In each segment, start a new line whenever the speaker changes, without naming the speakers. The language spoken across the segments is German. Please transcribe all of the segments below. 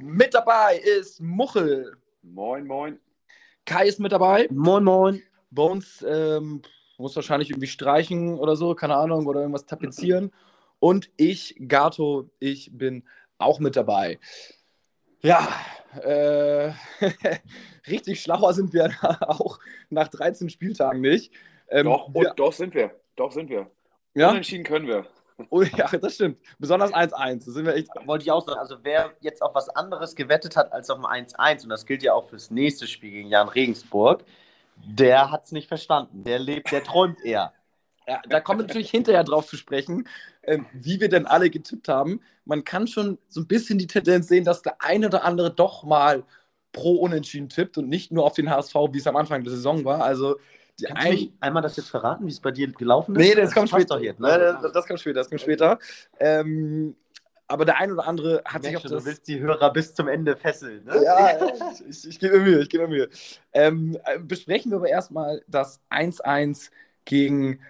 Mit dabei ist Muchel.
Moin, moin.
Kai ist mit dabei.
Moin, moin.
Bones ähm, muss wahrscheinlich irgendwie streichen oder so, keine Ahnung, oder irgendwas tapezieren. Und ich, Gato, ich bin auch mit dabei. Ja, äh, richtig schlauer sind wir auch nach 13 Spieltagen nicht. Ähm,
Doch, und,
wir,
doch sind wir. Doch sind wir.
ja?
Unentschieden können wir.
Oh, ja, das stimmt. Besonders 1-1. Da sind wir echt.
Wollte ich auch sagen, also wer jetzt auf was anderes gewettet hat als auf ein 1-1, und das gilt ja auch fürs nächste Spiel gegen Jan Regensburg, der hat es nicht verstanden. Der lebt, der träumt eher.
Ja, da kommen wir natürlich hinterher drauf zu sprechen, ähm, wie wir denn alle getippt haben. Man kann schon so ein bisschen die Tendenz sehen, dass der eine oder andere doch mal pro Unentschieden tippt und nicht nur auf den HSV, wie es am Anfang der Saison war. Also ein
einmal das jetzt verraten, wie es bei dir gelaufen ist?
Nee, das kommt
passt
später.
Doch jetzt,
Nein,
ne?
das, das kommt später, das kommt später. Ähm, aber der ein oder andere hat sich auf das...
du willst die Hörer bis zum Ende fesseln. Ne?
Ja, ja, ich, ich, ich gebe mir Mühe, ich gebe mir Mühe. Ähm, äh, besprechen wir aber erstmal das 1-1 gegen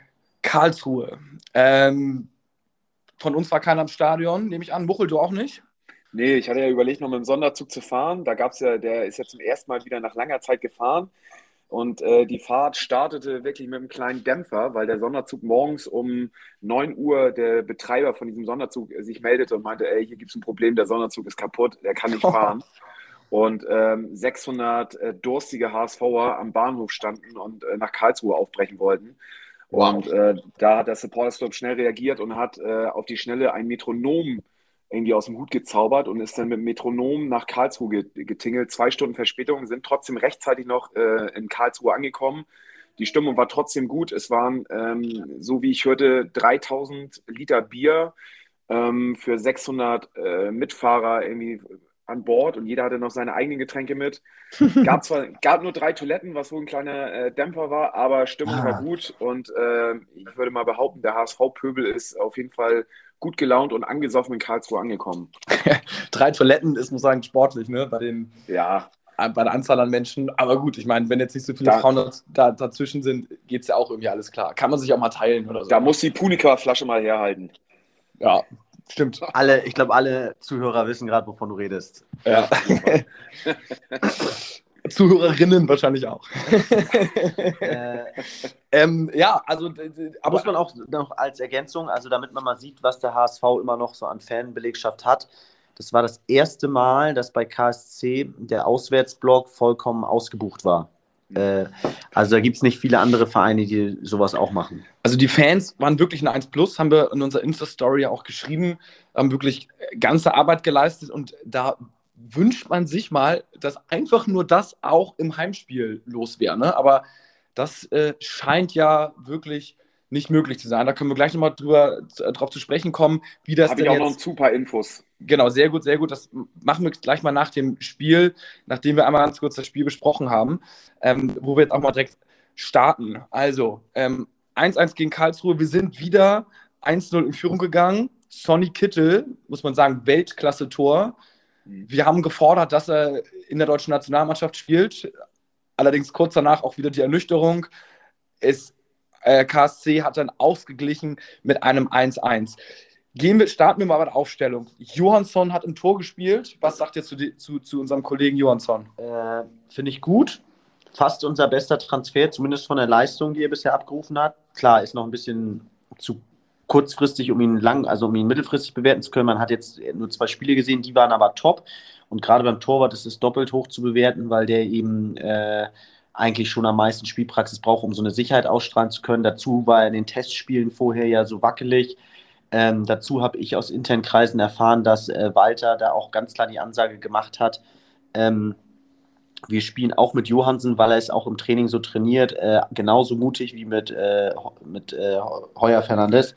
Karlsruhe. Ähm, von uns war keiner im Stadion, nehme ich an. Muchel, du auch nicht?
Nee, ich hatte ja überlegt, noch mit dem Sonderzug zu fahren. Da gab es ja, der ist ja zum ersten Mal wieder nach langer Zeit gefahren. Und äh, die Fahrt startete wirklich mit einem kleinen Dämpfer, weil der Sonderzug morgens um 9 Uhr der Betreiber von diesem Sonderzug äh, sich meldete und meinte, ey, hier gibt es ein Problem, der Sonderzug ist kaputt, der kann nicht fahren. Und ähm, 600 äh, durstige HSVer am Bahnhof standen und äh, nach Karlsruhe aufbrechen wollten.
Wow.
Und äh, da hat der Supporters Club schnell reagiert und hat äh, auf die Schnelle ein Metronom irgendwie aus dem Hut gezaubert und ist dann mit Metronom nach Karlsruhe ge- getingelt. Zwei Stunden Verspätung, sind trotzdem rechtzeitig noch äh, in Karlsruhe angekommen. Die Stimmung war trotzdem gut. Es waren, ähm, so wie ich hörte, 3000 Liter Bier ähm, für 600 äh, Mitfahrer irgendwie an Bord und jeder hatte noch seine eigenen Getränke mit. Gab zwar gab nur drei Toiletten, was wohl ein kleiner äh, Dämpfer war, aber Stimmung
Ah.
war gut und äh, ich würde mal behaupten, der HSV-Pöbel ist auf jeden Fall gut gelaunt und angesoffen in Karlsruhe angekommen.
Drei Toiletten ist, muss ich sagen, sportlich, ne? Bei, den,
Ja,
äh, bei der Anzahl an Menschen. Aber gut, ich meine, wenn jetzt nicht so viele
Da-
Frauen da, dazwischen sind, geht es ja auch irgendwie alles klar. Kann man sich auch mal teilen oder so.
da muss die Punika-Flasche mal herhalten.
ja, stimmt.
Alle, ich glaube, alle Zuhörer wissen gerade, wovon du redest.
Ja. Zuhörerinnen wahrscheinlich auch.
Äh,
ähm, ja, also, aber
muss man auch noch als Ergänzung, also damit man mal sieht, was der HSV immer noch so an Fanbelegschaft hat. Das war das erste Mal, dass bei KSC der Auswärtsblock vollkommen ausgebucht war. Äh, also da gibt es nicht viele andere Vereine, die sowas auch machen.
Also die Fans waren wirklich eine 1 Plus, haben wir in unserer Insta-Story ja auch geschrieben, haben wirklich ganze Arbeit geleistet und da wünscht man sich mal, dass einfach nur das auch im Heimspiel los wäre. Ne? Aber das äh, scheint ja wirklich nicht möglich zu sein. Da können wir gleich nochmal drüber, äh, drauf zu sprechen kommen, wie das
Habe ich
denn
auch noch
jetzt...
ein super Infos.
Genau, sehr gut, sehr gut. Das machen wir gleich mal nach dem Spiel, nachdem wir einmal ganz kurz das Spiel besprochen haben, ähm, wo wir jetzt auch mal direkt starten. Also, ähm, 1-1 gegen Karlsruhe. Wir sind wieder 1-0 in Führung gegangen. Sonny Kittel, muss man sagen, Weltklasse-Tor. Wir haben gefordert, dass er in der deutschen Nationalmannschaft spielt. Allerdings kurz danach auch wieder die Ernüchterung. Es, äh, KSC hat dann ausgeglichen mit einem 1-1. Gehen wir, starten wir mal bei der Aufstellung. Johansson hat im Tor gespielt. Was sagt ihr zu, die- zu, zu unserem Kollegen Johansson?
Äh, Finde ich gut. Fast unser bester Transfer, zumindest von der Leistung, die er bisher abgerufen hat. Klar, ist noch ein bisschen zu kurzfristig, um ihn lang, also um ihn mittelfristig bewerten zu können. Man hat jetzt nur zwei Spiele gesehen, die waren aber top. Und gerade beim Torwart ist es doppelt hoch zu bewerten, weil der eben äh, eigentlich schon am meisten Spielpraxis braucht, um so eine Sicherheit ausstrahlen zu können. Dazu war er in den Testspielen vorher ja so wackelig. Ähm, dazu habe ich aus internen Kreisen erfahren, dass äh, Walter da auch ganz klar die Ansage gemacht hat, ähm, wir spielen auch mit Johansen, weil er es auch im Training so trainiert, äh, genauso mutig wie mit, äh, mit äh, Heuer Fernandes,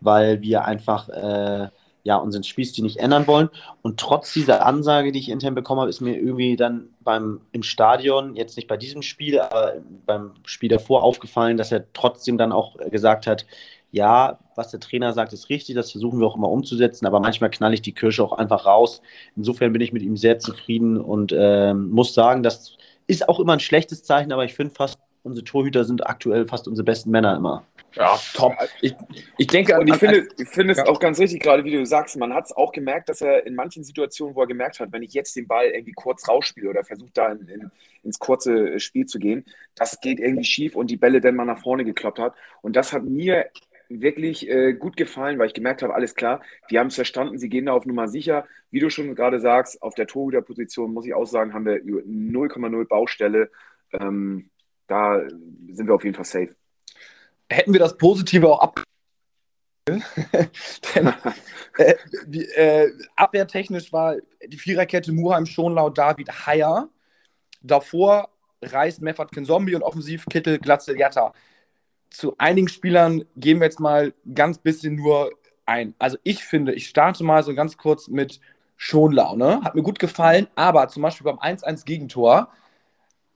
weil wir einfach äh, ja, unseren Spielstil nicht ändern wollen. Und trotz dieser Ansage, die ich intern bekommen habe, ist mir irgendwie dann beim, im Stadion, jetzt nicht bei diesem Spiel, aber beim Spiel davor aufgefallen, dass er trotzdem dann auch gesagt hat, ja, was der Trainer sagt, ist richtig, das versuchen wir auch immer umzusetzen, aber manchmal knall ich die Kirsche auch einfach raus. Insofern bin ich mit ihm sehr zufrieden und äh, muss sagen, das ist auch immer ein schlechtes Zeichen, aber ich finde fast, unsere Torhüter sind aktuell fast unsere besten Männer immer.
Ja, top. Ich, ich denke,
und ich finde, ich finde es ja. auch ganz richtig, gerade wie du sagst, man hat es auch gemerkt, dass er in manchen Situationen, wo er gemerkt hat, wenn ich jetzt den Ball irgendwie kurz rausspiele oder versuche da in, in, ins kurze Spiel zu gehen, das geht irgendwie schief und die Bälle dann mal nach vorne gekloppt hat. Und das hat mir wirklich äh, gut gefallen, weil ich gemerkt habe, alles klar, die haben es verstanden, sie gehen da auf Nummer sicher. Wie du schon gerade sagst, auf der Torhüterposition, muss ich auch sagen, haben wir 0,0 Baustelle. Ähm, da sind wir auf jeden Fall safe.
Hätten wir das Positive auch ab. Denn, äh, die, äh, abwehrtechnisch war die Viererkette Muheim, Schonlau, David, Haier. Davor Reis, Meffert, Zombie und offensiv Kittel, Glatzel, Jatta zu einigen Spielern gehen wir jetzt mal ganz bisschen nur ein. Also ich finde, ich starte mal so ganz kurz mit Schonlaune. Hat mir gut gefallen, aber zum Beispiel beim 1-1 Gegentor,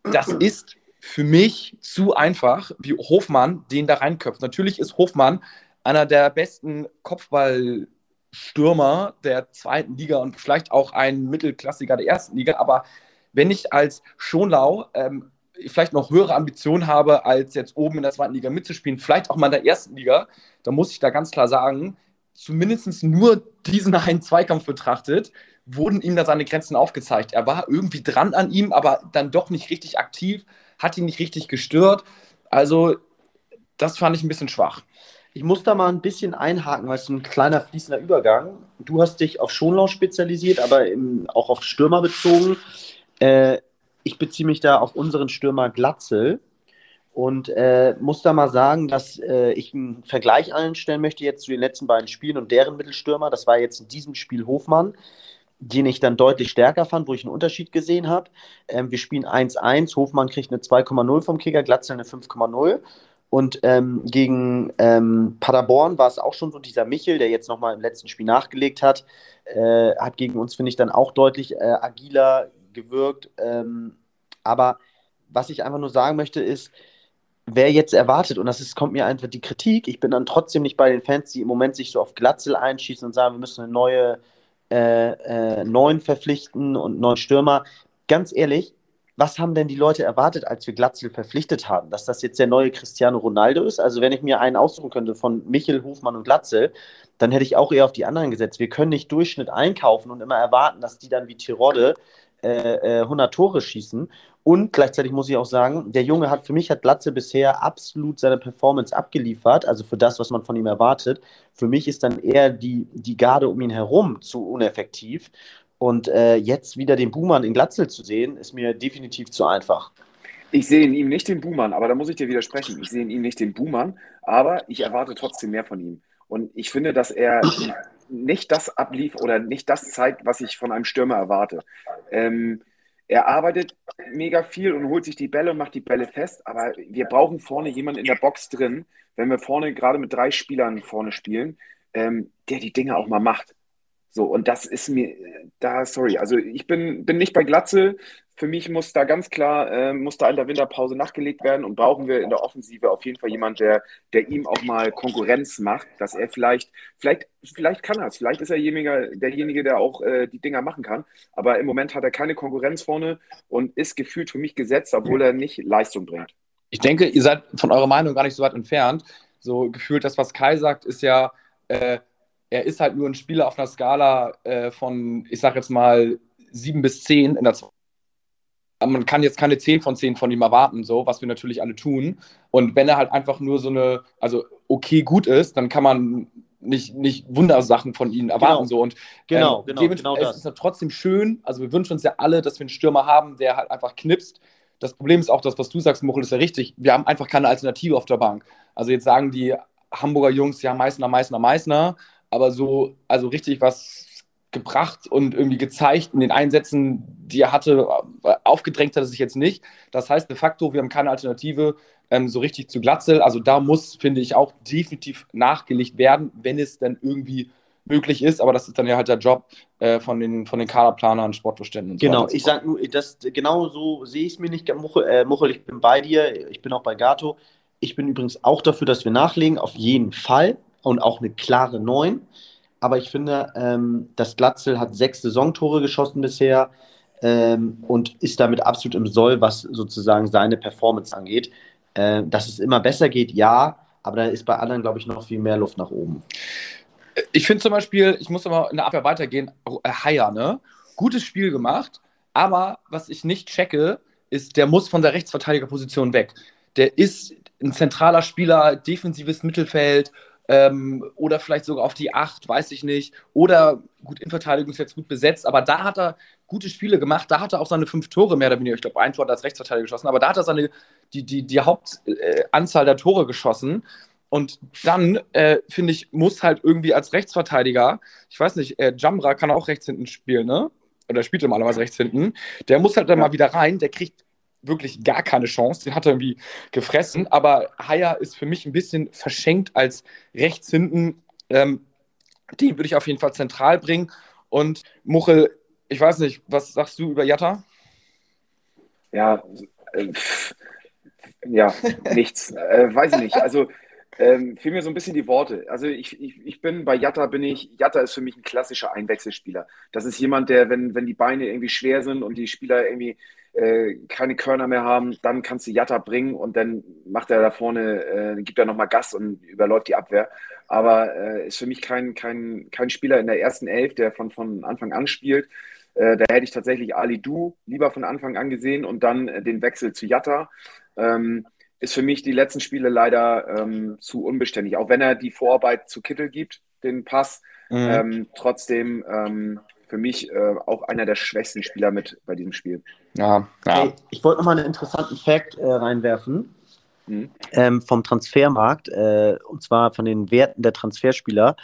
das ist für mich zu einfach, wie Hofmann den da reinköpft. Natürlich ist Hofmann einer der besten Kopfballstürmer der zweiten Liga und vielleicht auch ein Mittelklassiker der ersten Liga, aber wenn ich als Schonlau ähm, vielleicht noch höhere Ambitionen habe, als jetzt oben in der zweiten Liga mitzuspielen, vielleicht auch mal in der ersten Liga, dann muss ich da ganz klar sagen, zumindest nur diesen einen Zweikampf betrachtet, wurden ihm da seine Grenzen aufgezeigt. Er war irgendwie dran an ihm, aber dann doch nicht richtig aktiv, hat ihn nicht richtig gestört. Also, das fand ich ein bisschen schwach.
Ich muss da mal ein bisschen einhaken, weil es ein kleiner fließender Übergang. Du hast dich auf Schonlau spezialisiert, aber im, auch auf Stürmer bezogen. Äh, ich beziehe mich da auf unseren Stürmer Glatzel und äh, muss da mal sagen, dass äh, ich einen Vergleich anstellen möchte jetzt zu den letzten beiden Spielen und deren Mittelstürmer. Das war jetzt in diesem Spiel Hofmann, den ich dann deutlich stärker fand, wo ich einen Unterschied gesehen habe. Ähm, wir spielen 1-1, Hofmann kriegt eine 2,0 vom Kicker, Glatzel eine 5,0. Und ähm, gegen ähm, Paderborn war es auch schon so, dieser Michel, der jetzt nochmal im letzten Spiel nachgelegt hat, äh, hat gegen uns, finde ich, dann auch deutlich äh, agiler gewirkt. Ähm, aber was ich einfach nur sagen möchte, ist, wer jetzt erwartet, und das ist, kommt mir einfach die Kritik, ich bin dann trotzdem nicht bei den Fans, die im Moment sich so auf Glatzel einschießen und sagen, wir müssen eine neue äh, äh, neuen verpflichten und neuen Stürmer. Ganz ehrlich, was haben denn die Leute erwartet, als wir Glatzel verpflichtet haben? Dass das jetzt der neue Cristiano Ronaldo ist? Also wenn ich mir einen aussuchen könnte von Michel, Hofmann und Glatzel, dann hätte ich auch eher auf die anderen gesetzt. Wir können nicht Durchschnitt einkaufen und immer erwarten, dass die dann wie Tirode äh, 100 äh, Tore schießen. Und gleichzeitig muss ich auch sagen, der Junge hat für mich hat Glatze bisher absolut seine Performance abgeliefert, also für das, was man von ihm erwartet. Für mich ist dann eher die, die Garde um ihn herum zu uneffektiv. Und äh, jetzt wieder den Buhmann in Glatzel zu sehen, ist mir definitiv zu einfach.
Ich sehe in ihm nicht den Buhmann, aber da muss ich dir widersprechen. Ich sehe in ihm nicht den Buhmann, aber ich erwarte trotzdem mehr von ihm. Und ich finde, dass er nicht das ablief oder nicht das zeigt, was ich von einem Stürmer erwarte. Ähm, er arbeitet mega viel und holt sich die Bälle und macht die Bälle fest, aber wir brauchen vorne jemanden in der Box drin, wenn wir vorne gerade mit drei Spielern vorne spielen, ähm, der die Dinge auch mal macht. So, und das ist mir, da, sorry, also ich bin, bin nicht bei Glatze. Für mich muss da ganz klar, äh, muss da in der Winterpause nachgelegt werden und brauchen wir in der Offensive auf jeden Fall jemand, der, der ihm auch mal Konkurrenz macht, dass er vielleicht, vielleicht, vielleicht kann er es, vielleicht ist er derjenige, derjenige der auch äh, die Dinger machen kann, aber im Moment hat er keine Konkurrenz vorne und ist gefühlt für mich gesetzt, obwohl er nicht Leistung bringt.
Ich denke, ihr seid von eurer Meinung gar nicht so weit entfernt. So gefühlt, das, was Kai sagt, ist ja, äh, er ist halt nur ein Spieler auf einer Skala äh, von, ich sag jetzt mal, sieben bis zehn in der man kann jetzt keine 10 von 10 von ihm erwarten, so, was wir natürlich alle tun. Und wenn er halt einfach nur so eine, also okay, gut ist, dann kann man nicht, nicht Wundersachen von ihm erwarten. Genau. So. Und
genau, ähm, genau, genau
es ist ja trotzdem schön, also wir wünschen uns ja alle, dass wir einen Stürmer haben, der halt einfach knipst. Das Problem ist auch das, was du sagst, Muchel, ist ja richtig. Wir haben einfach keine Alternative auf der Bank. Also jetzt sagen die Hamburger Jungs, ja, Meißner, Meißner, Meißner aber so, also richtig was gebracht und irgendwie gezeigt in den Einsätzen, die er hatte, aufgedrängt hat er sich jetzt nicht. Das heißt de facto, wir haben keine Alternative ähm, so richtig zu Glatzel. Also da muss, finde ich, auch definitiv nachgelegt werden, wenn es dann irgendwie möglich ist, aber das ist dann ja halt der Job äh, von, den, von den Kaderplanern, Sportvorständen
und genau, so. Genau, ich sage nur, das, genau so sehe ich es mir nicht. Muchel, äh, Muchel, ich bin bei dir, ich bin auch bei Gato. Ich bin übrigens auch dafür, dass wir nachlegen, auf jeden Fall und auch eine klare 9. Aber ich finde, ähm, das Glatzel hat sechs Saisontore geschossen bisher ähm, und ist damit absolut im Soll, was sozusagen seine Performance angeht. Äh, dass es immer besser geht, ja, aber da ist bei anderen, glaube ich, noch viel mehr Luft nach oben.
Ich finde zum Beispiel, ich muss aber in der Abwehr weitergehen, äh, Haier, ne? Gutes Spiel gemacht, aber was ich nicht checke, ist, der muss von der Rechtsverteidigerposition weg. Der ist ein zentraler Spieler, defensives Mittelfeld, ähm, oder vielleicht sogar auf die 8, weiß ich nicht. Oder gut, Innenverteidigung ist jetzt gut besetzt, aber da hat er gute Spiele gemacht. Da hat er auch seine fünf Tore mehr oder weniger, ich glaube, ein Tor als Rechtsverteidiger geschossen, aber da hat er seine, die, die, die Hauptanzahl äh, der Tore geschossen. Und dann, äh, finde ich, muss halt irgendwie als Rechtsverteidiger, ich weiß nicht, äh, Jamra kann auch rechts hinten spielen, ne? Oder spielt normalerweise rechts hinten. Der muss halt dann mal wieder rein, der kriegt wirklich gar keine Chance. Den hat er irgendwie gefressen. Aber Haier ist für mich ein bisschen verschenkt als rechts hinten. Ähm, den würde ich auf jeden Fall zentral bringen. Und Muchel, ich weiß nicht, was sagst du über Jatta?
Ja, äh, ja, nichts. Äh, weiß ich nicht. Also ähm, fehlen mir so ein bisschen die Worte. Also ich, ich, ich bin bei Jatta bin ich, Jatta ist für mich ein klassischer Einwechselspieler. Das ist jemand, der, wenn, wenn die Beine irgendwie schwer sind und die Spieler irgendwie äh, keine Körner mehr haben, dann kannst du Jatta bringen und dann macht er da vorne, äh, gibt er nochmal Gas und überläuft die Abwehr. Aber äh, ist für mich kein, kein, kein Spieler in der ersten Elf, der von, von Anfang an spielt. Äh, da hätte ich tatsächlich Ali Du lieber von Anfang an gesehen und dann äh, den Wechsel zu Jatta. Ähm, ist für mich die letzten Spiele leider ähm, zu unbeständig. Auch wenn er die Vorarbeit zu Kittel gibt, den Pass, mhm. ähm, trotzdem ähm, für mich äh, auch einer der schwächsten Spieler mit bei diesem Spiel.
Ja, ja. Hey, ich wollte nochmal einen interessanten Fact äh, reinwerfen mhm. ähm, vom Transfermarkt äh, und zwar von den Werten der Transferspieler.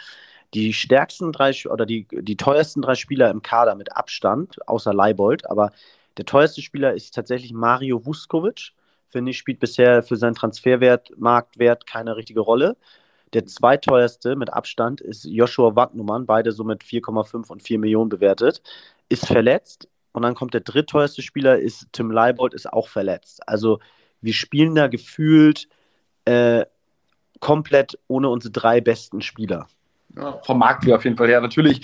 Die stärksten drei oder die, die teuersten drei Spieler im Kader mit Abstand, außer Leibold, aber der teuerste Spieler ist tatsächlich Mario Vuskovic. Finde ich, spielt bisher für seinen Transferwert, Marktwert keine richtige Rolle. Der zweiteuerste mit Abstand ist Joshua Wagnumann, beide so mit 4,5 und 4 Millionen bewertet, ist verletzt. Und dann kommt der drittteuerste Spieler, ist Tim Leibold, ist auch verletzt. Also wir spielen da gefühlt äh, komplett ohne unsere drei besten Spieler.
Ja, vom Marktwert auf jeden Fall her. Natürlich,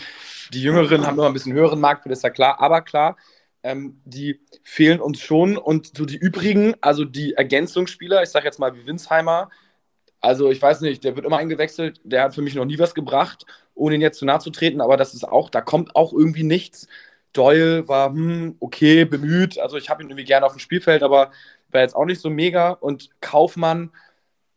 die Jüngeren haben immer ein bisschen höheren Marktwert, ist ja klar. Aber klar, ähm, die fehlen uns schon. Und so die übrigen, also die Ergänzungsspieler, ich sage jetzt mal wie Winsheimer, also ich weiß nicht, der wird immer eingewechselt. Der hat für mich noch nie was gebracht, ohne ihn jetzt zu nahe zu treten. Aber das ist auch, da kommt auch irgendwie nichts. Doyle war hm, okay, bemüht. Also ich habe ihn irgendwie gerne auf dem Spielfeld, aber war jetzt auch nicht so mega. Und Kaufmann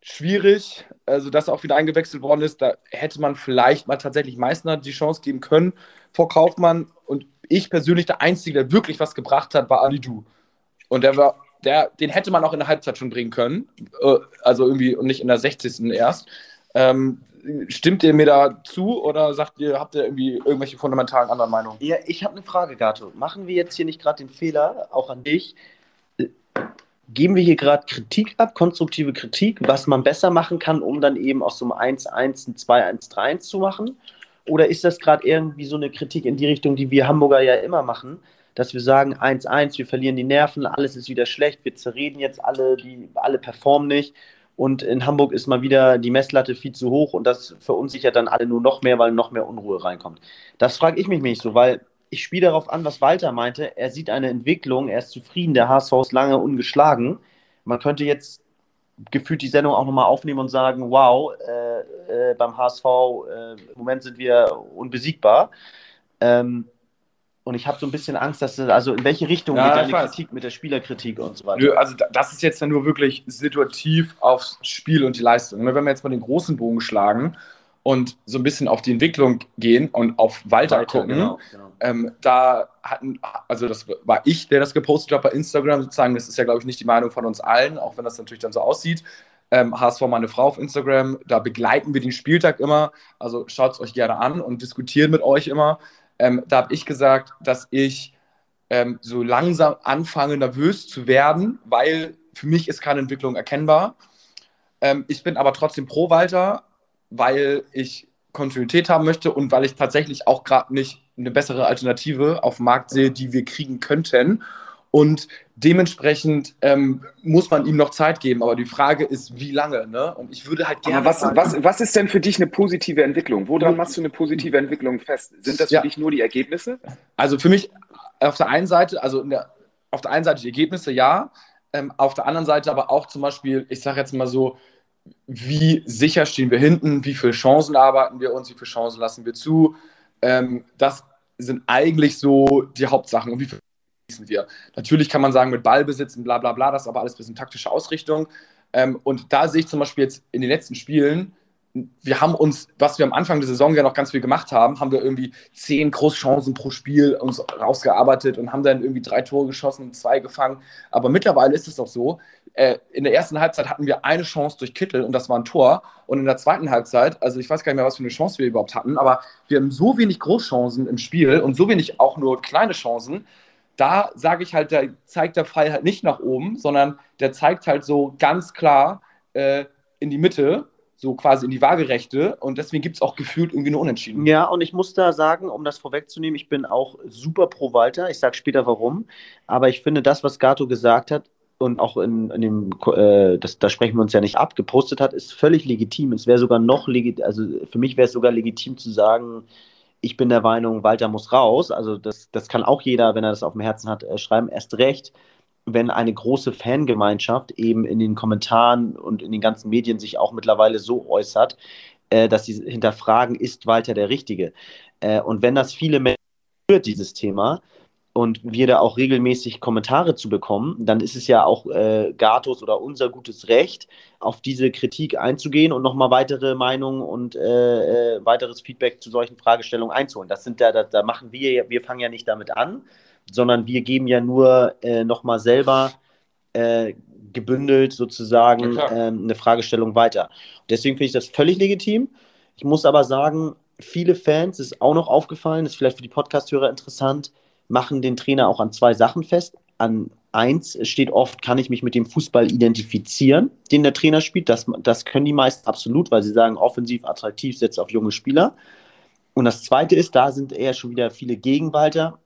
schwierig. Also dass er auch wieder eingewechselt worden ist, da hätte man vielleicht mal tatsächlich Meißner die Chance geben können vor Kaufmann. Und ich persönlich der Einzige, der wirklich was gebracht hat, war Alidu. Und der war der, den hätte man auch in der Halbzeit schon bringen können. Äh, also irgendwie und nicht in der 60. erst. Ähm, stimmt ihr mir da zu oder sagt ihr, habt ihr irgendwie irgendwelche fundamentalen anderen Meinungen?
Ja, ich habe eine Frage, Gato. Machen wir jetzt hier nicht gerade den Fehler, auch an dich? Geben wir hier gerade Kritik ab, konstruktive Kritik, was man besser machen kann, um dann eben aus so einem 1-1 ein 2-1-3-1 zu machen? Oder ist das gerade irgendwie so eine Kritik in die Richtung, die wir Hamburger ja immer machen? dass wir sagen 1-1, wir verlieren die Nerven, alles ist wieder schlecht, wir zerreden jetzt alle, die alle performen nicht. Und in Hamburg ist mal wieder die Messlatte viel zu hoch und das verunsichert dann alle nur noch mehr, weil noch mehr Unruhe reinkommt. Das frage ich mich nicht so, weil ich spiele darauf an, was Walter meinte. Er sieht eine Entwicklung, er ist zufrieden, der HSV ist lange ungeschlagen. Man könnte jetzt gefühlt die Sendung auch nochmal aufnehmen und sagen, wow, äh, äh, beim HSV äh, im Moment sind wir unbesiegbar. Ähm, und ich habe so ein bisschen Angst, dass also in welche Richtung ja, geht deine Kritik mit der Spielerkritik und so weiter?
Nö, also das ist jetzt dann nur wirklich situativ aufs Spiel und die Leistung. Ne, wenn wir jetzt mal den großen Bogen schlagen und so ein bisschen auf die Entwicklung gehen und auf Walter, Walter gucken, genau, genau. Ähm, da hatten, also das war ich, der das gepostet hat bei Instagram sozusagen. Das ist ja, glaube ich, nicht die Meinung von uns allen, auch wenn das natürlich dann so aussieht. Ähm, HSV meine Frau auf Instagram, da begleiten wir den Spieltag immer. Also schaut es euch gerne an und diskutieren mit euch immer. Ähm, da habe ich gesagt, dass ich ähm, so langsam anfange, nervös zu werden, weil für mich ist keine Entwicklung erkennbar. Ähm, ich bin aber trotzdem pro Walter, weil ich Kontinuität haben möchte und weil ich tatsächlich auch gerade nicht eine bessere Alternative auf dem Markt sehe, die wir kriegen könnten. Und dementsprechend ähm, muss man ihm noch Zeit geben. Aber die Frage ist, wie lange? Ne? Und ich würde halt gerne.
Aber was, was, was ist denn für dich eine positive Entwicklung? Woran machst du eine positive Entwicklung fest? Sind das für
Ja.
dich nur die Ergebnisse?
Also für mich auf der einen Seite, also der, auf der einen Seite die Ergebnisse, ja. Ähm, auf der anderen Seite aber auch zum Beispiel, ich sage jetzt mal so, wie sicher stehen wir hinten, wie viele Chancen arbeiten wir uns, wie viele Chancen lassen wir zu. Ähm, das sind eigentlich so die Hauptsachen. Und wie viel schießen wir? Natürlich kann man sagen, mit Ballbesitz und bla bla bla, das ist aber alles ein bisschen taktische Ausrichtung. Ähm, und da sehe ich zum Beispiel jetzt in den letzten Spielen, wir haben uns, was wir am Anfang der Saison ja noch ganz viel gemacht haben, haben wir irgendwie zehn Großchancen pro Spiel uns rausgearbeitet und haben dann irgendwie drei Tore geschossen, zwei gefangen. Aber mittlerweile ist es doch so, äh, in der ersten Halbzeit hatten wir eine Chance durch Kittel und das war ein Tor. Und in der zweiten Halbzeit, also ich weiß gar nicht mehr, was für eine Chance wir überhaupt hatten, aber wir haben so wenig Großchancen im Spiel und so wenig auch nur kleine Chancen. Da sage ich halt, da zeigt der Pfeil halt nicht nach oben, sondern der zeigt halt so ganz klar äh, in die Mitte, so quasi in die Waagerechte. Und deswegen gibt es auch gefühlt irgendwie nur Unentschieden.
Ja, und ich muss da sagen, um das vorwegzunehmen, ich bin auch super pro Walter. Ich sage später warum. Aber ich finde, das, was Gato gesagt hat und auch in, in dem, äh, das, da sprechen wir uns ja nicht ab, gepostet hat, ist völlig legitim. Es wäre sogar noch legitim, also für mich wäre es sogar legitim zu sagen, ich bin der Meinung, Walter muss raus. Also das, das kann auch jeder, wenn er das auf dem Herzen hat, äh, schreiben. Erst recht, wenn eine große Fangemeinschaft eben in den Kommentaren und in den ganzen Medien sich auch mittlerweile so äußert, äh, dass sie hinterfragen, ist Walter der Richtige? Äh, und wenn das viele Menschen dieses Thema, und wir da auch regelmäßig Kommentare zu bekommen, dann ist es ja auch äh, Gatos oder unser gutes Recht, auf diese Kritik einzugehen und nochmal weitere Meinungen und äh, äh, weiteres Feedback zu solchen Fragestellungen einzuholen. Das sind da, da, da machen wir, ja- wir fangen ja nicht damit an, sondern wir geben ja nur äh, nochmal selber äh, gebündelt sozusagen
Ja,
ähm, eine Fragestellung weiter. Deswegen finde ich das völlig legitim. Ich muss aber sagen, viele Fans, ist auch noch aufgefallen, ist vielleicht für die Podcast-Hörer interessant, machen den Trainer auch an zwei Sachen fest. An eins steht oft, kann ich mich mit dem Fußball identifizieren, den der Trainer spielt. Das, das können die meisten absolut, weil sie sagen, offensiv, attraktiv, setzt auf junge Spieler. Und das zweite ist, da sind eher schon wieder viele Gegenwalter,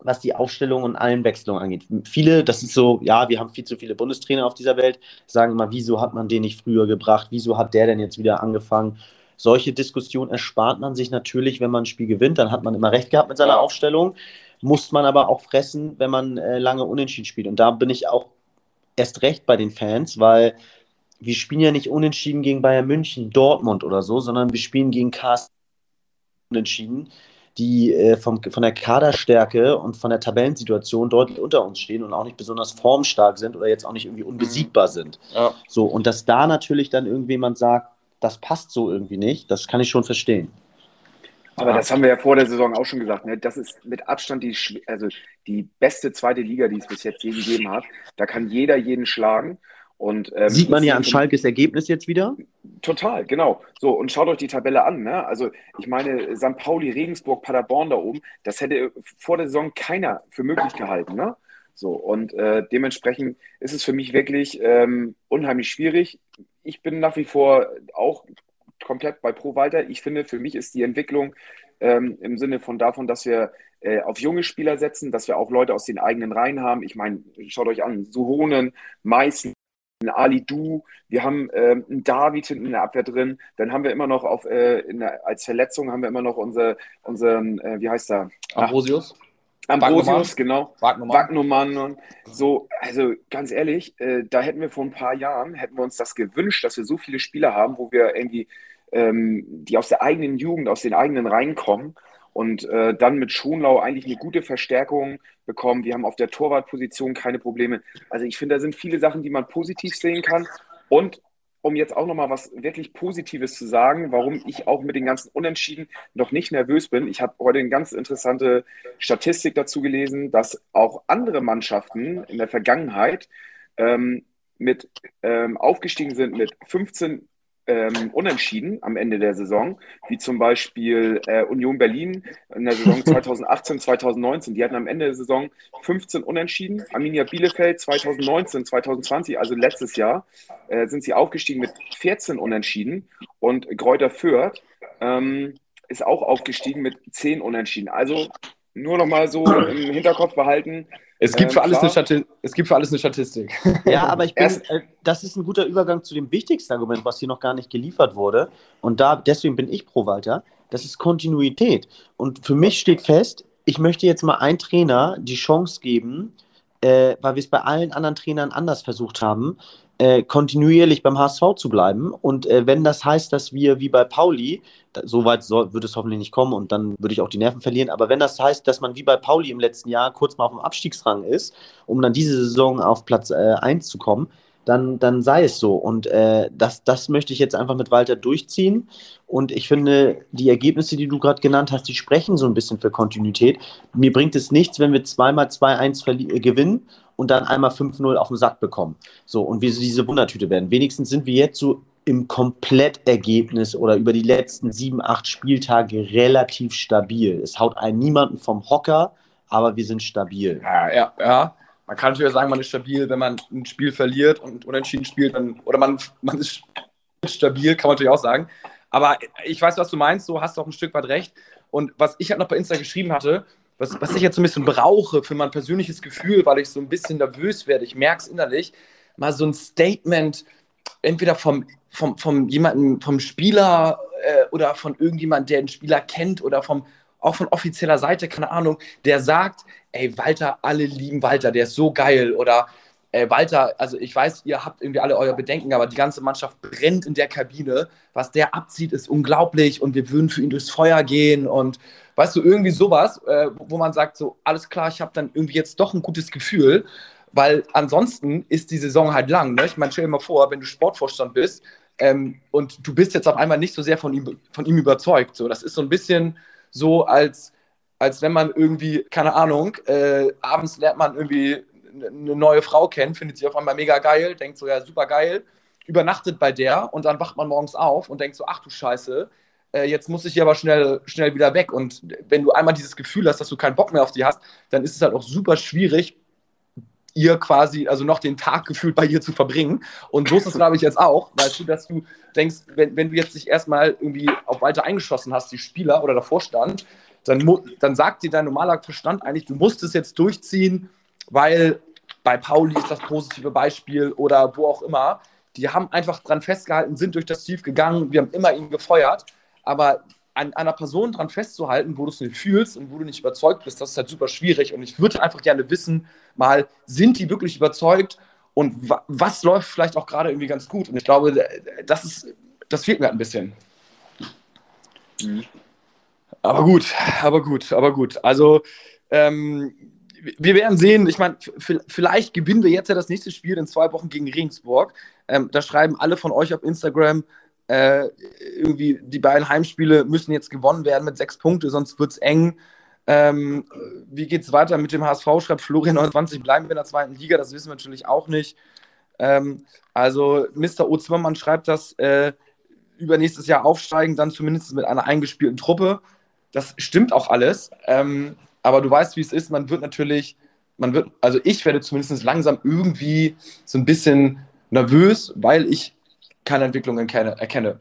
was die Aufstellung und Einwechslung angeht. Viele, das ist so, ja, wir haben viel zu viele Bundestrainer auf dieser Welt, sagen immer, wieso hat man den nicht früher gebracht? Wieso hat der denn jetzt wieder angefangen? Solche Diskussionen erspart man sich natürlich, wenn man ein Spiel gewinnt. Dann hat man immer recht gehabt mit seiner. Aufstellung. Muss man aber auch fressen, wenn man äh, lange unentschieden spielt. Und da bin ich auch erst recht bei den Fans, weil wir spielen ja nicht unentschieden gegen Bayern München, Dortmund oder so, sondern wir spielen gegen KS unentschieden, die äh, vom, von der Kaderstärke und von der Tabellensituation deutlich unter uns stehen und auch nicht besonders formstark sind oder jetzt auch nicht irgendwie unbesiegbar sind.
Ja.
So, und dass da natürlich dann irgendjemand sagt, das passt so irgendwie nicht, das kann ich schon verstehen.
Aber das haben wir ja vor der Saison auch schon gesagt. Ne? Das ist mit Abstand die, also die beste zweite Liga, die es bis jetzt je gegeben hat. Da kann jeder jeden schlagen. Und, ähm,
Sieht man ja an Schalkes Ergebnis jetzt wieder.
Total, genau. So, und schaut euch die Tabelle an. Ne? Also, ich meine, St. Pauli, Regensburg, Paderborn da oben, das hätte vor der Saison keiner für möglich gehalten. Ne? So, und äh, dementsprechend ist es für mich wirklich ähm, unheimlich schwierig. Ich bin nach wie vor auch komplett bei Pro Walter. Ich finde, für mich ist die Entwicklung ähm, im Sinne von davon, dass wir äh, auf junge Spieler setzen, dass wir auch Leute aus den eigenen Reihen haben. Ich meine, schaut euch an, Suhonen, Meißen, Ali Du, wir haben ähm, einen David hinten in der Abwehr drin, dann haben wir immer noch auf, äh, der, als Verletzung haben wir immer noch unser, unseren, äh, wie heißt er? Ach, Ambrosius, genau.
Wagnumann.
Wagnumann und so, also ganz ehrlich, äh, da hätten wir vor ein paar Jahren, hätten wir uns das gewünscht, dass wir so viele Spieler haben, wo wir irgendwie, ähm, die aus der eigenen Jugend, aus den eigenen Reihen kommen und äh, dann mit Schonlau eigentlich eine gute Verstärkung bekommen. Wir haben auf der Torwartposition keine Probleme. Also ich finde, da sind viele Sachen, die man positiv sehen kann und um jetzt auch nochmal was wirklich Positives zu sagen, warum ich auch mit den ganzen Unentschieden noch nicht nervös bin. Ich habe heute eine ganz interessante Statistik dazu gelesen, dass auch andere Mannschaften in der Vergangenheit ähm, mit ähm, aufgestiegen sind mit 15 ähm, Unentschieden am Ende der Saison, wie zum Beispiel äh, Union Berlin in der Saison 2018, 2019. Die hatten am Ende der Saison 15 Unentschieden. Arminia Bielefeld 2019, 2020, also letztes Jahr, äh, sind sie aufgestiegen mit 14 Unentschieden. Und Kräuter Fürth ähm, ist auch aufgestiegen mit zehn Unentschieden. Also nur noch mal so im Hinterkopf behalten.
Es gibt, ähm, für alles eine es gibt für alles eine Statistik.
Ja, aber ich bin, äh, das ist ein guter Übergang zu dem wichtigsten Argument, was hier noch gar nicht geliefert wurde. Und da, deswegen bin ich pro Walter. Das ist Kontinuität. Und für mich steht fest, ich möchte jetzt mal einen Trainer die Chance geben, äh, weil wir es bei allen anderen Trainern anders versucht haben, äh, kontinuierlich beim HSV zu bleiben. Und äh, wenn das heißt, dass wir wie bei Pauli, da, so weit soll, wird es hoffentlich nicht kommen und dann würde ich auch die Nerven verlieren, aber wenn das heißt, dass man wie bei Pauli im letzten Jahr kurz mal auf dem Abstiegsrang ist, um dann diese Saison auf Platz äh, 1 zu kommen, dann, dann sei es so. Und äh, das, das möchte ich jetzt einfach mit Walter durchziehen. Und ich finde, die Ergebnisse, die du gerade genannt hast, die sprechen so ein bisschen für Kontinuität. Mir bringt es nichts, wenn wir zweimal 2-1 äh, gewinnen und dann einmal 5-0 auf den Sack bekommen. So, und wir diese Wundertüte werden. Wenigstens sind wir jetzt so im Komplettergebnis oder über die letzten sieben, acht Spieltage relativ stabil. Es haut einen niemanden vom Hocker, aber wir sind stabil.
Ja, ja, ja. Man kann natürlich sagen, man ist stabil, wenn man ein Spiel verliert und unentschieden spielt, dann, oder man, man ist stabil, kann man natürlich auch sagen. Aber ich weiß, was du meinst, so hast du auch ein Stück weit recht. Und was ich halt noch bei Insta geschrieben hatte, was, was ich jetzt so ein bisschen brauche für mein persönliches Gefühl, weil ich so ein bisschen nervös werde, ich merke es innerlich, mal so ein Statement, entweder vom, vom, vom jemanden, vom Spieler äh, oder von irgendjemandem, der den Spieler kennt oder vom, auch von offizieller Seite, keine Ahnung, der sagt, ey, Walter, alle lieben Walter, der ist so geil oder äh, Walter, also ich weiß, ihr habt irgendwie alle euer Bedenken, aber die ganze Mannschaft brennt in der Kabine. Was der abzieht, ist unglaublich und wir würden für ihn durchs Feuer gehen und weißt du, irgendwie sowas, äh, wo man sagt, so, alles klar, ich habe dann irgendwie jetzt doch ein gutes Gefühl, weil ansonsten ist die Saison halt lang. Ne? Ich meine, stell dir mal vor, wenn du Sportvorstand bist ähm, und du bist jetzt auf einmal nicht so sehr von ihm, von ihm überzeugt. So, das ist so ein bisschen so, als, als wenn man irgendwie, keine Ahnung, äh, abends lernt man irgendwie eine neue Frau kennen, findet sie auf einmal mega geil, denkt so, ja, super geil, übernachtet bei der und dann wacht man morgens auf und denkt so, ach du Scheiße, äh, jetzt muss ich hier aber schnell, schnell wieder weg. Und wenn du einmal dieses Gefühl hast, dass du keinen Bock mehr auf die hast, dann ist es halt auch super schwierig, ihr quasi, also noch den Tag gefühlt bei ihr zu verbringen. Und so ist es, glaube ich, jetzt auch, weißt du, dass du denkst, wenn, wenn du jetzt dich erstmal irgendwie auf weiter eingeschossen hast, die Spieler oder davor stand, dann, dann sagt dir dein normaler Verstand eigentlich, du musst es jetzt durchziehen, weil bei Pauli ist das positive Beispiel oder wo auch immer. Die haben einfach dran festgehalten, sind durch das Tief gegangen, wir haben immer ihn gefeuert. Aber an einer Person dran festzuhalten, wo du es nicht fühlst und wo du nicht überzeugt bist, das ist halt super schwierig. Und ich würde einfach gerne wissen, mal, sind die wirklich überzeugt und wa was läuft vielleicht auch gerade irgendwie ganz gut? Und ich glaube, das ist, das fehlt mir ein bisschen. Mhm. Aber gut, aber gut, aber gut. Also, ähm, wir werden sehen, ich meine, vielleicht gewinnen wir jetzt ja das nächste Spiel in zwei Wochen gegen Regensburg. Ähm, da schreiben alle von euch auf Instagram, äh, irgendwie die beiden Heimspiele müssen jetzt gewonnen werden mit sechs Punkten, sonst wird es eng. Ähm, wie geht es weiter mit dem HSV? Schreibt Florian 29, bleiben wir in der zweiten Liga, das wissen wir natürlich auch nicht. Ähm, also Mr. O. Zimmermann schreibt das, äh, übernächstes Jahr aufsteigen, dann zumindest mit einer eingespielten Truppe. Das stimmt auch alles. Ähm, aber du weißt, wie es ist. Man wird natürlich, man wird, also ich werde zumindest langsam irgendwie so ein bisschen nervös, weil ich keine Entwicklung erkenne. erkenne.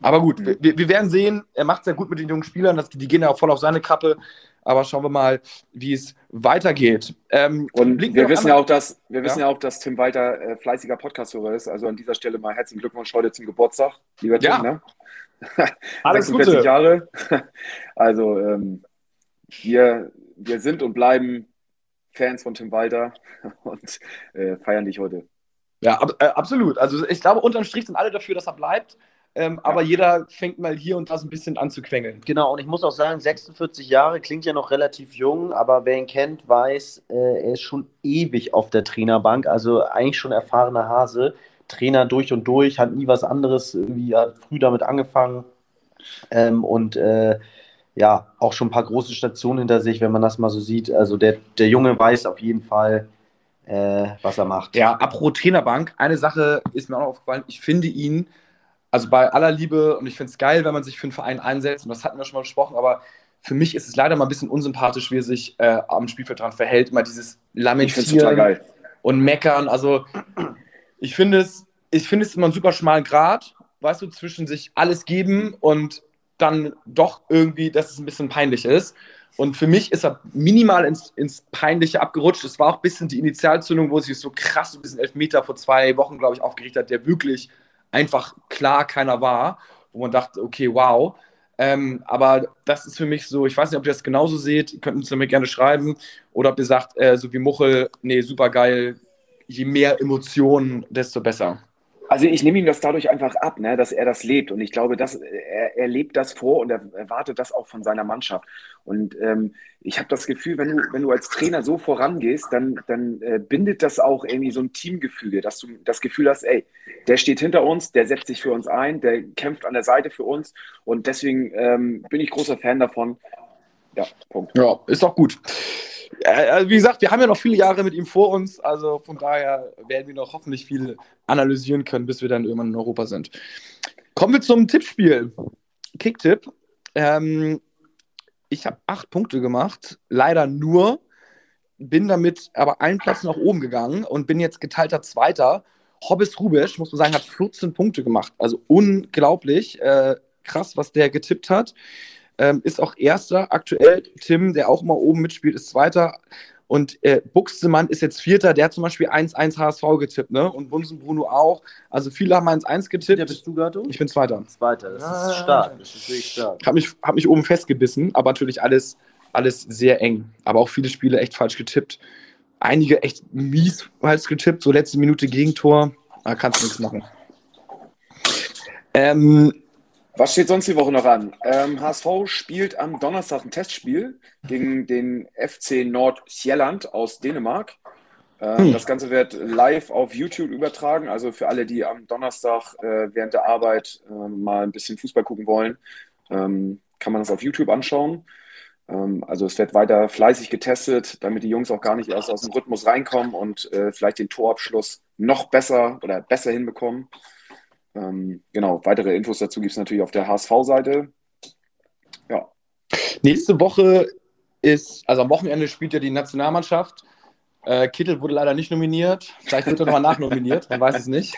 Aber gut, mhm. wir, wir, werden sehen. Er macht sehr gut mit den jungen Spielern. Das, die gehen ja auch voll auf seine Kappe. Aber schauen wir mal, wie es weitergeht.
Ähm, und wir wissen, ja auch, dass, wir wissen ja. ja auch, dass Tim Walter äh, fleißiger Podcast-Hörer ist. Also an dieser Stelle mal herzlichen Glückwunsch heute zum Geburtstag,
lieber Tim. Ja. Ne?
Alles 46 Gute. Jahre. Also ähm, wir, wir sind und bleiben Fans von Tim Walter und äh, feiern dich heute.
Ja, ab, äh, absolut. Also ich glaube, unterm Strich sind alle dafür, dass er bleibt. Ähm, ja. Aber jeder fängt mal hier und da so ein bisschen an zu quengeln.
Genau, und ich muss auch sagen, 46 Jahre klingt ja noch relativ jung, aber wer ihn kennt, weiß, äh, er ist schon ewig auf der Trainerbank, also eigentlich schon erfahrener Hase. Trainer durch und durch, hat nie was anderes, irgendwie hat früh damit angefangen. Ähm, und äh, ja, auch schon ein paar große Stationen hinter sich, wenn man das mal so sieht. Also der, der Junge weiß auf jeden Fall, äh, was er macht.
Ja, apropos Trainerbank, eine Sache ist mir auch noch aufgefallen. Ich finde ihn, also bei aller Liebe, und ich finde es geil, wenn man sich für einen Verein einsetzt, und das hatten wir schon mal besprochen, aber für mich ist es leider mal ein bisschen unsympathisch, wie er sich äh, am Spielfeld dran verhält. Immer dieses Lamentieren und Meckern. Also ich finde es, ich finde es immer einen super schmalen Grad, weißt du, zwischen sich alles geben und dann doch irgendwie, dass es ein bisschen peinlich ist. Und für mich ist er minimal ins, ins Peinliche abgerutscht. Es war auch ein bisschen die Initialzündung, wo sich so krass ein bisschen Elfmeter vor zwei Wochen, glaube ich, aufgerichtet hat, der wirklich einfach klar keiner war, wo man dachte, okay, wow. Ähm, aber das ist für mich so, ich weiß nicht, ob ihr das genauso seht, ihr könnt uns mir gerne schreiben. Oder ob ihr sagt, äh, so wie Muchel, nee, super geil, je mehr Emotionen, desto besser.
Also ich nehme ihm das dadurch einfach ab, ne, dass er das lebt. Und ich glaube, dass er, er lebt das vor und er erwartet das auch von seiner Mannschaft. Und ähm, ich habe das Gefühl, wenn du, wenn du als Trainer so vorangehst, dann, dann äh, bindet das auch irgendwie so ein Teamgefüge, dass du das Gefühl hast, ey, der steht hinter uns, der setzt sich für uns ein, der kämpft an der Seite für uns. Und deswegen ähm, bin ich großer Fan davon.
Ja, Punkt. Ja, ist auch gut. Äh, wie gesagt, wir haben ja noch viele Jahre mit ihm vor uns, also von daher werden wir noch hoffentlich viel analysieren können, bis wir dann irgendwann in Europa sind. Kommen wir zum Tippspiel. Kicktipp. Ähm, ich habe acht Punkte gemacht, leider nur, bin damit aber einen Platz nach oben gegangen und bin jetzt geteilter Zweiter. Hobbes Rubesch, muss man sagen, hat 14 Punkte gemacht. Also unglaublich äh, krass, was der getippt hat ähm, ist auch Erster aktuell. Tim, der auch immer oben mitspielt, ist Zweiter. Und äh, Buxtemann ist jetzt Vierter, der hat zum Beispiel 1-1 HSV getippt, ne? Und Bunsen Bruno auch. Also viele haben 1-1 getippt.
Ja, bist du, Gato?
Ich bin Zweiter.
Zweiter, das ah, ist stark. Das ist wirklich stark.
Hab mich, hab mich oben festgebissen, aber natürlich alles, alles sehr eng. Aber auch viele Spiele echt falsch getippt. Einige echt mies falsch getippt, so letzte Minute Gegentor. Da kannst du nichts machen.
Ähm, was steht sonst die Woche noch an? Ähm, HSV spielt am Donnerstag ein Testspiel gegen den FC Nordsjælland aus Dänemark. Ähm, hm. Das Ganze wird live auf YouTube übertragen. Also für alle, die am Donnerstag äh, während der Arbeit äh, mal ein bisschen Fußball gucken wollen, ähm, kann man das auf YouTube anschauen. Ähm, also es wird weiter fleißig getestet, damit die Jungs auch gar nicht erst aus dem Rhythmus reinkommen und äh, vielleicht den Torabschluss noch besser oder besser hinbekommen. Ähm, genau, weitere Infos dazu gibt es natürlich auf der HSV-Seite.
Ja. Nächste Woche ist, also am Wochenende spielt ja die Nationalmannschaft. Äh, Kittel wurde leider nicht nominiert. Vielleicht wird er nochmal nachnominiert, man weiß es nicht.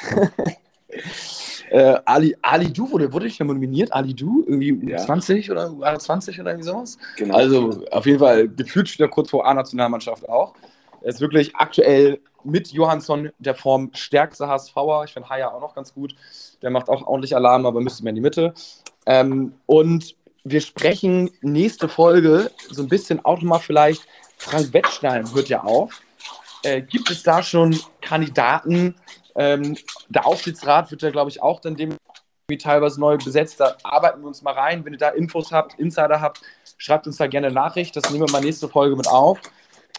äh, Ali, Ali Du wurde, wurde nicht nominiert? Ali Du? Irgendwie ja. 20 oder 21 oder irgendwie sowas? Genau. Also auf jeden Fall gefühlt wieder kurz vor A-Nationalmannschaft auch. Er ist wirklich aktuell mit Johansson der Form stärkste HSVer. Ich finde Haya auch noch ganz gut. Der macht auch ordentlich Alarm, aber müsste mehr in die Mitte. Ähm, und wir sprechen nächste Folge so ein bisschen auch nochmal vielleicht. Frank Wettstein hört ja auf. Äh, gibt es da schon Kandidaten? Ähm, der Aufsichtsrat wird ja, glaube ich, auch dann dem teilweise neu besetzt. Da arbeiten wir uns mal rein. Wenn ihr da Infos habt, Insider habt, schreibt uns da gerne Nachricht. Das nehmen wir mal nächste Folge mit auf.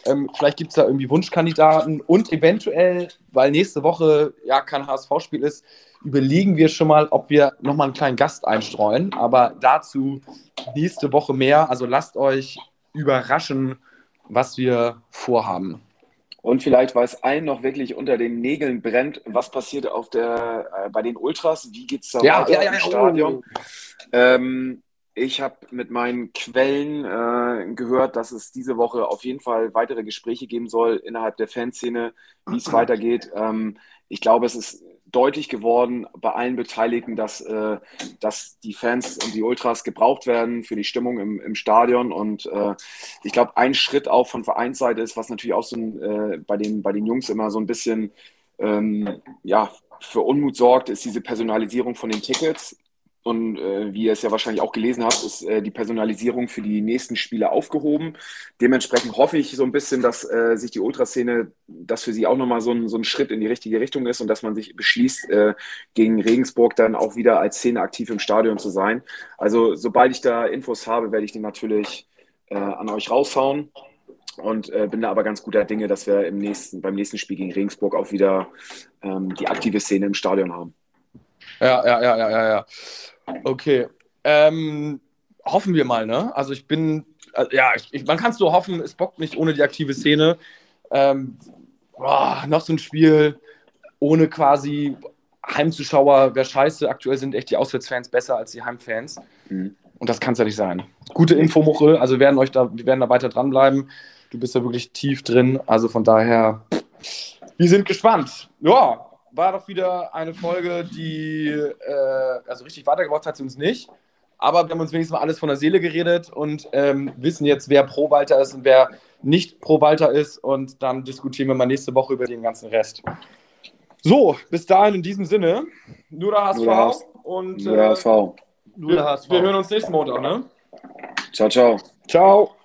Ähm, vielleicht gibt es da irgendwie Wunschkandidaten und eventuell, weil nächste Woche ja kein HSV-Spiel ist, überlegen wir schon mal, ob wir nochmal einen kleinen Gast einstreuen. Aber dazu nächste Woche mehr. Also lasst euch überraschen, was wir vorhaben.
Und vielleicht, weil es allen noch wirklich unter den Nägeln brennt, was passiert auf der, äh, bei den Ultras? Wie geht es da
ja, weiter ja, ja, im
Stadion? Oh. Ähm, ich habe mit meinen Quellen äh, gehört, dass es diese Woche auf jeden Fall weitere Gespräche geben soll innerhalb der Fanszene, wie es weitergeht. Ähm, ich glaube, es ist deutlich geworden bei allen Beteiligten, dass, äh, dass die Fans und die Ultras gebraucht werden für die Stimmung im, im Stadion. Und äh, ich glaube, ein Schritt auch von Vereinsseite ist, was natürlich auch so ein, äh, bei, den, bei den Jungs immer so ein bisschen ähm, ja, für Unmut sorgt, ist diese Personalisierung von den Tickets. Und äh, wie ihr es ja wahrscheinlich auch gelesen habt, ist äh, die Personalisierung für die nächsten Spiele aufgehoben. Dementsprechend hoffe ich so ein bisschen, dass äh, sich die Ultraszene, dass für sie auch nochmal so ein, so ein Schritt in die richtige Richtung ist und dass man sich beschließt, äh, gegen Regensburg dann auch wieder als Szene aktiv im Stadion zu sein. Also sobald ich da Infos habe, werde ich die natürlich äh, an euch raushauen. Und äh, bin da aber ganz guter Dinge, dass wir im nächsten, beim nächsten Spiel gegen Regensburg auch wieder ähm, die aktive Szene im Stadion haben.
Ja, ja, ja, ja, ja, ja. Okay. Ähm, hoffen wir mal, ne? Also ich bin, also, ja, ich, ich, man kann es so hoffen, es bockt nicht ohne die aktive Szene. Ähm, boah, noch so ein Spiel ohne quasi Heimzuschauer wäre scheiße. Aktuell sind echt die Auswärtsfans besser als die Heimfans. Mhm. Und das kann es ja nicht sein. Gute Info, Muchel. Also wir werden euch da, wir werden da weiter dranbleiben. Du bist ja wirklich tief drin. Also von daher, wir sind gespannt. Ja, war doch wieder eine Folge, die, äh, also richtig weitergebracht hat sie uns nicht. Aber wir haben uns wenigstens mal alles von der Seele geredet und ähm, wissen jetzt, wer pro Walter ist und wer nicht pro Walter ist. Und dann diskutieren wir mal nächste Woche über den ganzen Rest. So, bis dahin in diesem Sinne. Nur der HSV.
Nur der HSV.
Und
Nur der
äh,
HSV.
Nur der
wir,
HSV.
wir hören uns nächsten Montag. Ne?
Ciao, ciao.
Ciao.